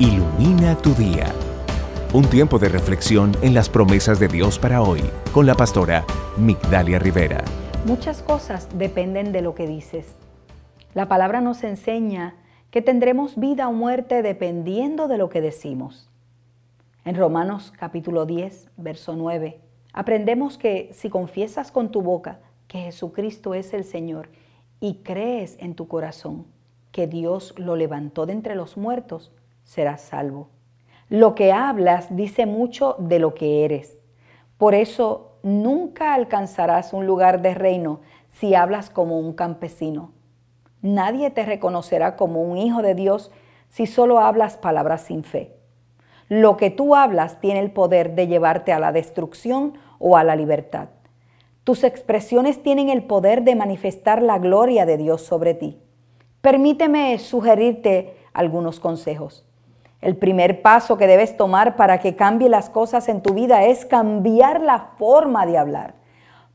Ilumina tu día. Un tiempo de reflexión en las promesas de Dios para hoy con la pastora Migdalia Rivera. Muchas cosas dependen de lo que dices. La palabra nos enseña que tendremos vida o muerte dependiendo de lo que decimos. En Romanos capítulo 10, verso 9, aprendemos que si confiesas con tu boca que Jesucristo es el Señor y crees en tu corazón que Dios lo levantó de entre los muertos, serás salvo. Lo que hablas dice mucho de lo que eres. Por eso nunca alcanzarás un lugar de reino si hablas como un campesino. Nadie te reconocerá como un hijo de Dios si solo hablas palabras sin fe. Lo que tú hablas tiene el poder de llevarte a la destrucción o a la libertad. Tus expresiones tienen el poder de manifestar la gloria de Dios sobre ti. Permíteme sugerirte algunos consejos. El primer paso que debes tomar para que cambie las cosas en tu vida es cambiar la forma de hablar.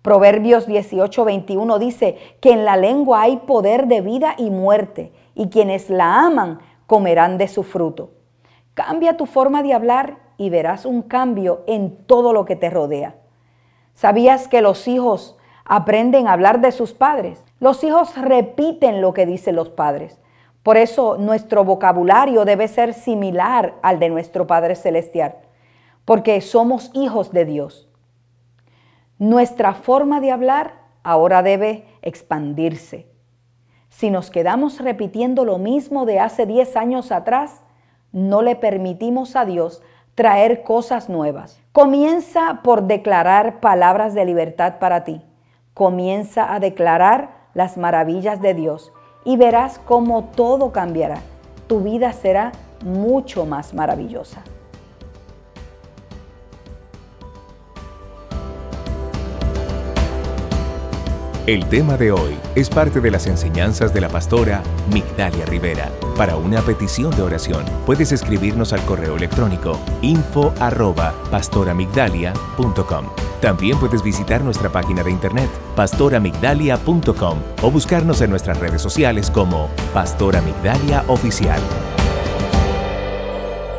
Proverbios 18:21 dice que en la lengua hay poder de vida y muerte, y quienes la aman comerán de su fruto. Cambia tu forma de hablar y verás un cambio en todo lo que te rodea. ¿Sabías que los hijos aprenden a hablar de sus padres? Los hijos repiten lo que dicen los padres. Por eso nuestro vocabulario debe ser similar al de nuestro Padre Celestial, porque somos hijos de Dios. Nuestra forma de hablar ahora debe expandirse. Si nos quedamos repitiendo lo mismo de hace 10 años atrás, no le permitimos a Dios traer cosas nuevas. Comienza por declarar palabras de libertad para ti. Comienza a declarar las maravillas de Dios y verás cómo todo cambiará. Tu vida será mucho más maravillosa. El tema de hoy es parte de las enseñanzas de la pastora Migdalia Rivera. Para una petición de oración, puedes escribirnos al correo electrónico info arroba pastoramigdalia.com. También puedes visitar nuestra página de internet pastoramigdalia.com o buscarnos en nuestras redes sociales como Pastora Migdalia Oficial.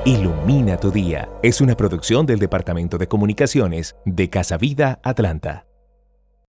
Ilumina tu día es una producción del Departamento de Comunicaciones de Casa Vida Atlanta.